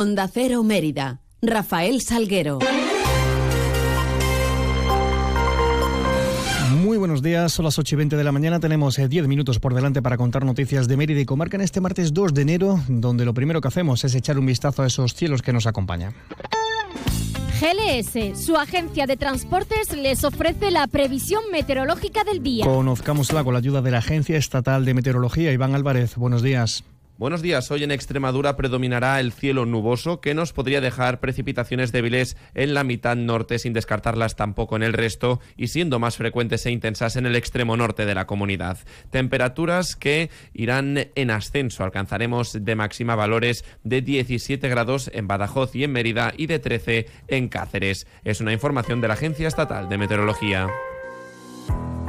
Onda Cero Mérida. Rafael Salguero. Muy buenos días, son las 8 y 20 de la mañana. Tenemos 10 eh, minutos por delante para contar noticias de Mérida y Comarca en este martes 2 de enero, donde lo primero que hacemos es echar un vistazo a esos cielos que nos acompañan. GLS, su agencia de transportes, les ofrece la previsión meteorológica del día. Conozcámosla con la ayuda de la Agencia Estatal de Meteorología. Iván Álvarez, buenos días. Buenos días. Hoy en Extremadura predominará el cielo nuboso que nos podría dejar precipitaciones débiles en la mitad norte sin descartarlas tampoco en el resto y siendo más frecuentes e intensas en el extremo norte de la comunidad. Temperaturas que irán en ascenso. Alcanzaremos de máxima valores de 17 grados en Badajoz y en Mérida y de 13 en Cáceres. Es una información de la Agencia Estatal de Meteorología.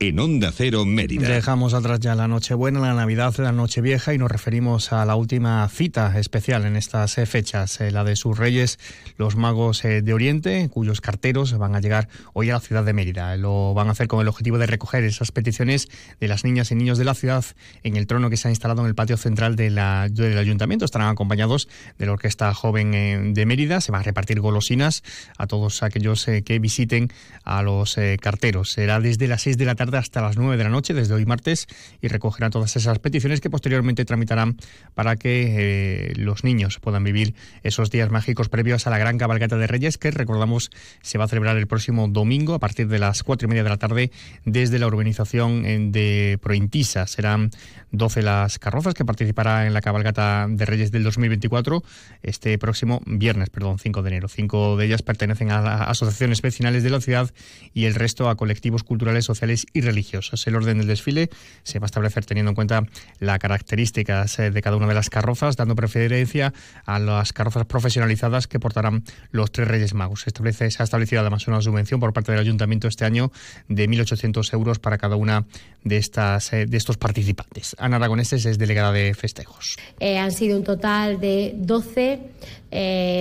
en Onda Cero Mérida. Dejamos atrás ya la Nochebuena, la Navidad, la Nochevieja y nos referimos a la última cita especial en estas eh, fechas, eh, la de sus reyes, los magos eh, de Oriente, cuyos carteros van a llegar hoy a la ciudad de Mérida. Lo van a hacer con el objetivo de recoger esas peticiones de las niñas y niños de la ciudad en el trono que se ha instalado en el patio central de la, del ayuntamiento. Estarán acompañados de la Orquesta Joven de Mérida. Se van a repartir golosinas a todos aquellos que visiten a los carteros. Será desde las 6 de la tarde hasta las 9 de la noche, desde hoy martes, y recogerán todas esas peticiones que posteriormente tramitarán para que eh, los niños puedan vivir esos días mágicos previos a la gran cabalgata de Reyes, que recordamos se va a celebrar el próximo domingo a partir de las cuatro y media de la tarde desde la urbanización eh, de Prointisa. Serán 12 las carrozas que participará en la cabalgata de Reyes del 2024 este próximo viernes, perdón, 5 de enero. Cinco de ellas pertenecen a asociaciones vecinales de la ciudad y el resto a colectivos culturales, sociales y religiosas. El orden del desfile se va a establecer teniendo en cuenta las características eh, de cada una de las carrozas, dando preferencia a las carrozas profesionalizadas que portarán los tres Reyes Magos. Se, establece, se ha establecido además una subvención por parte del Ayuntamiento este año de 1.800 euros para cada una de, estas, eh, de estos participantes. Ana Aragoneses es delegada de festejos. Eh, han sido un total de 12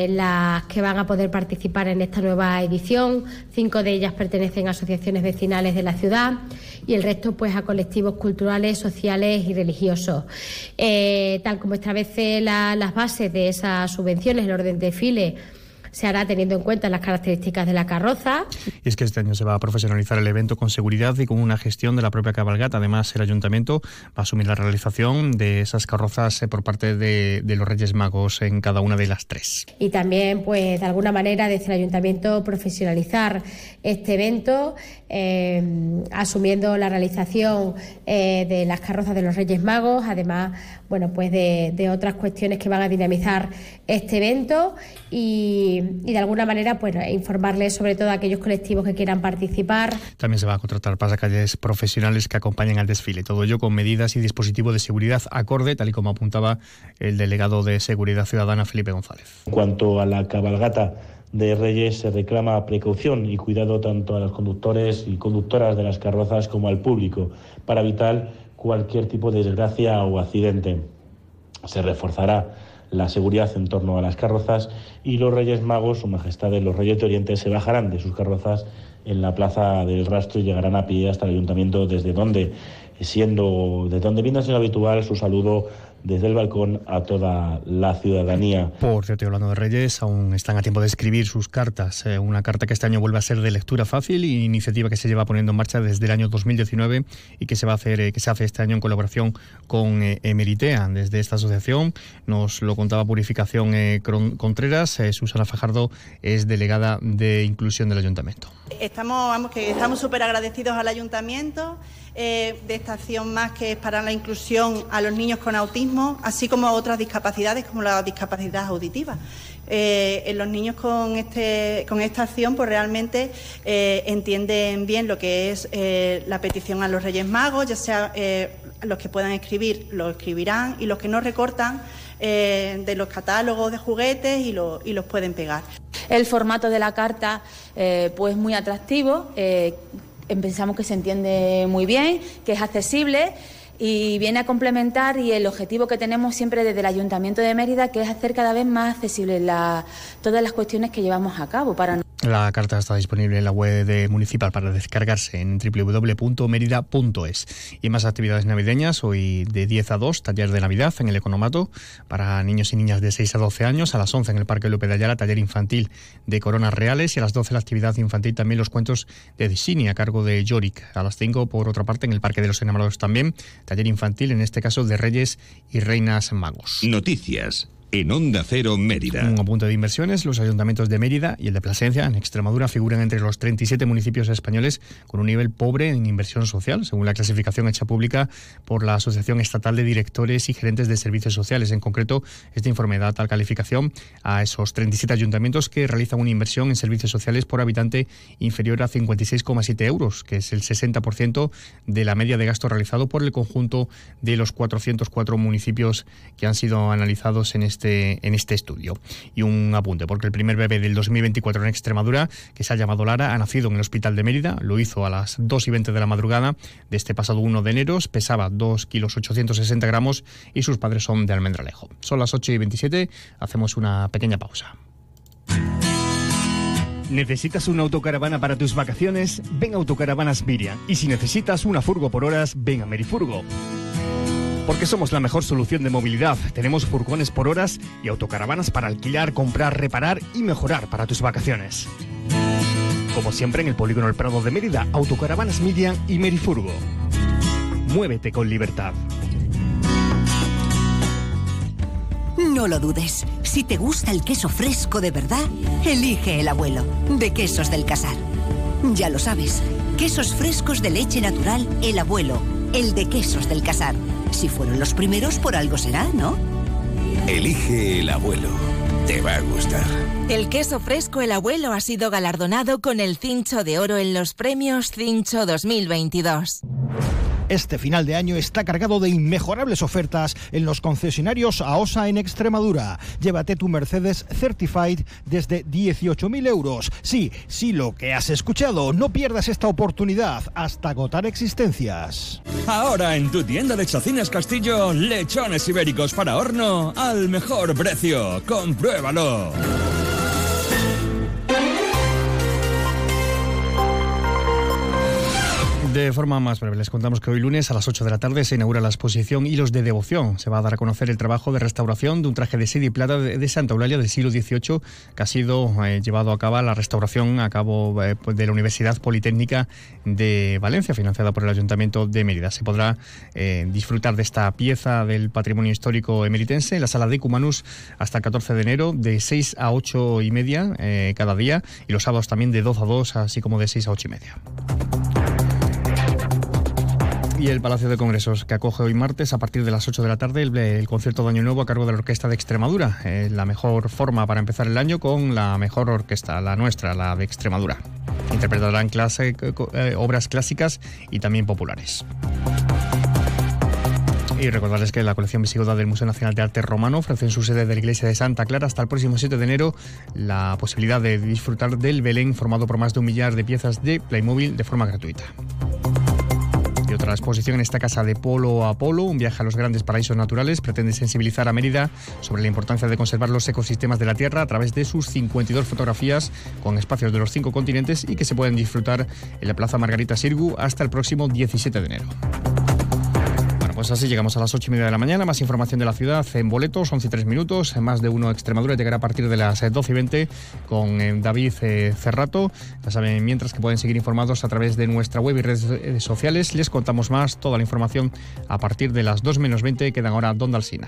las que van a poder participar en esta nueva edición. Cinco de ellas pertenecen a asociaciones vecinales de la ciudad y el resto pues a colectivos culturales, sociales y religiosos. Eh, tal como establece las bases de esas subvenciones, el orden de desfile se hará teniendo en cuenta las características de la carroza. Y es que este año se va a profesionalizar el evento con seguridad y con una gestión de la propia cabalgata. Además, el ayuntamiento va a asumir la realización de esas carrozas eh, por parte de, los Reyes Magos en cada una de las tres. Y también, pues, de alguna manera, desde el ayuntamiento profesionalizar este evento, eh, asumiendo la realización eh, de las carrozas de los Reyes Magos, además, bueno, pues de, de otras cuestiones que van a dinamizar este evento y, de alguna manera pues informarles sobre todo a aquellos colectivos que quieran participar. También se va a contratar pasacalles profesionales que acompañen al desfile, todo ello con medidas y dispositivos de seguridad acorde, tal y como apuntaba el delegado de Seguridad Ciudadana Felipe González. En cuanto a la cabalgata de Reyes se reclama precaución y cuidado tanto a los conductores y conductoras de las carrozas como al público para evitar cualquier tipo de desgracia o accidente. Se reforzará la seguridad en torno a las carrozas y los Reyes Magos, Su Majestad de los Reyes de Oriente, se bajarán de sus carrozas en la Plaza del Rastro y llegarán a pie hasta el Ayuntamiento, desde donde, siendo, de donde viene siendo habitual su saludo desde el balcón a toda la ciudadanía. Por cierto, hablando de Reyes, aún están a tiempo de escribir sus cartas. Eh, una carta que este año vuelve a ser de lectura fácil y iniciativa que se lleva poniendo en marcha desde el año 2019 y que se va a hacer, eh, que se hace este año en colaboración con eh, Emeritea. Desde esta asociación nos lo contaba Purificación Contreras. Susana Fajardo es delegada de inclusión del ayuntamiento. Estamos, vamos, que estamos súper agradecidos al ayuntamiento eh, de esta acción más que es para la inclusión a los niños con autismo, así como a otras discapacidades como la discapacidad auditiva. Eh, en los niños con, este, con esta acción pues realmente eh, entienden bien lo que es la petición a los Reyes Magos, ya sea los que puedan escribir lo escribirán y los que no recortan eh, de los catálogos de juguetes y, y, los pueden pegar. El formato de la carta, eh, pues muy atractivo, eh, pensamos que se entiende muy bien, que es accesible y viene a complementar y el objetivo que tenemos siempre desde el Ayuntamiento de Mérida, que es hacer cada vez más accesibles todas las cuestiones que llevamos a cabo para la carta está disponible en la web municipal para descargarse en www.merida.es. Y más actividades navideñas, hoy de 10 a 2, taller de Navidad en el Economato para niños y niñas de 6 a 12 años, a las 11 en el Parque López de Ayala, taller infantil de Coronas Reales y a las 12 la actividad infantil también los cuentos de Disney a cargo de Yorick. A las 5, por otra parte, en el Parque de los Enamorados también, taller infantil, en este caso de Reyes y Reinas Magos. Noticias en Onda Cero Mérida. Un apunte de inversiones, los ayuntamientos de Mérida y el de Plasencia en Extremadura figuran entre los 37 municipios españoles con un nivel pobre en inversión social, según la clasificación hecha pública por la Asociación Estatal de Directores y Gerentes de Servicios Sociales. En concreto, esta informe da tal calificación a esos 37 ayuntamientos que realizan una inversión en servicios sociales por habitante inferior a 56,7 euros, que es el 60% de la media de gasto realizado por el conjunto de los 404 municipios que han sido analizados en este este, en este estudio. Y un apunte, porque el primer bebé del 2024 en Extremadura, que se ha llamado Lara, ha nacido en el Hospital de Mérida, lo hizo a las 2 y 20 de la madrugada de este pasado 1 de enero, pesaba 2 kilos 860 gramos y sus padres son de Almendralejo. Son las 8 y 27, hacemos una pequeña pausa. ¿Necesitas una autocaravana para tus vacaciones? Ven a Autocaravanas Miriam. Y si necesitas una furgo por horas, ven a Merifurgo. Porque somos la mejor solución de movilidad. Tenemos furgones por horas y autocaravanas para alquilar, comprar, reparar y mejorar para tus vacaciones. Como siempre en el Polígono El Prado de Mérida, Autocaravanas Midian y Merifurgo. Muévete con libertad. No lo dudes. Si te gusta el queso fresco de verdad, elige el abuelo, de Quesos del Casar. Ya lo sabes, quesos frescos de leche natural, el abuelo, el de Quesos del Casar. Si fueron los primeros, por algo será, ¿no? Elige el abuelo. Te va a gustar. El queso fresco El Abuelo ha sido galardonado con el Cincho de Oro en los premios Cincho 2022. Este final de año está cargado de inmejorables ofertas en los concesionarios AOSA en Extremadura. Llévate tu Mercedes Certified desde 18.000 euros. Sí, sí, lo que has escuchado. No pierdas esta oportunidad hasta agotar existencias. Ahora en tu tienda de Chacines Castillo, lechones ibéricos para horno al mejor precio. Compruébalo. De forma más breve, les contamos que hoy lunes a las 8 de la tarde se inaugura la exposición Hilos de Devoción. Se va a dar a conocer el trabajo de restauración de un traje de seda y plata de, Santa Eulalia del siglo XVIII que ha sido eh, llevado a cabo la restauración a cabo eh, pues, de la Universidad Politécnica de Valencia, financiada por el Ayuntamiento de Mérida. Se podrá eh, disfrutar de esta pieza del patrimonio histórico emeritense en la sala de Cumanus hasta el 14 de enero de 6 a 8 y media cada día y los sábados también de 2 a 2, así como de 6 a 8 y media y el Palacio de Congresos, que acoge hoy martes a partir de las 8 de la tarde el, concierto de Año Nuevo a cargo de la Orquesta de Extremadura. Eh, la mejor forma para empezar el año con la mejor orquesta, la nuestra, la de Extremadura. Interpretarán eh, obras clásicas y también populares. Y recordarles que la colección visigoda del Museo Nacional de Arte Romano ofrece en su sede de la Iglesia de Santa Clara hasta el próximo 7 de enero la posibilidad de disfrutar del Belén formado por más de un millar de piezas de Playmobil de forma gratuita otra exposición en esta casa de Polo a Polo, un viaje a los grandes paraísos naturales, pretende sensibilizar a Mérida sobre la importancia de conservar los ecosistemas de la Tierra a través de sus 52 fotografías con espacios de los cinco continentes y que se pueden disfrutar en la Plaza Margarita Sirgu hasta el próximo 17 de enero. Pues así llegamos a las 8 y media de la mañana. Más información de la ciudad en boletos, 11 y 3 minutos. Más de uno Extremadura llegará a partir de las 12 y 20 con eh, David eh, Cerrato. Ya saben, mientras que pueden seguir informados a través de nuestra web y redes sociales. Les contamos más toda la información a partir de las 2 menos 20. Quedan ahora Don Dalsina.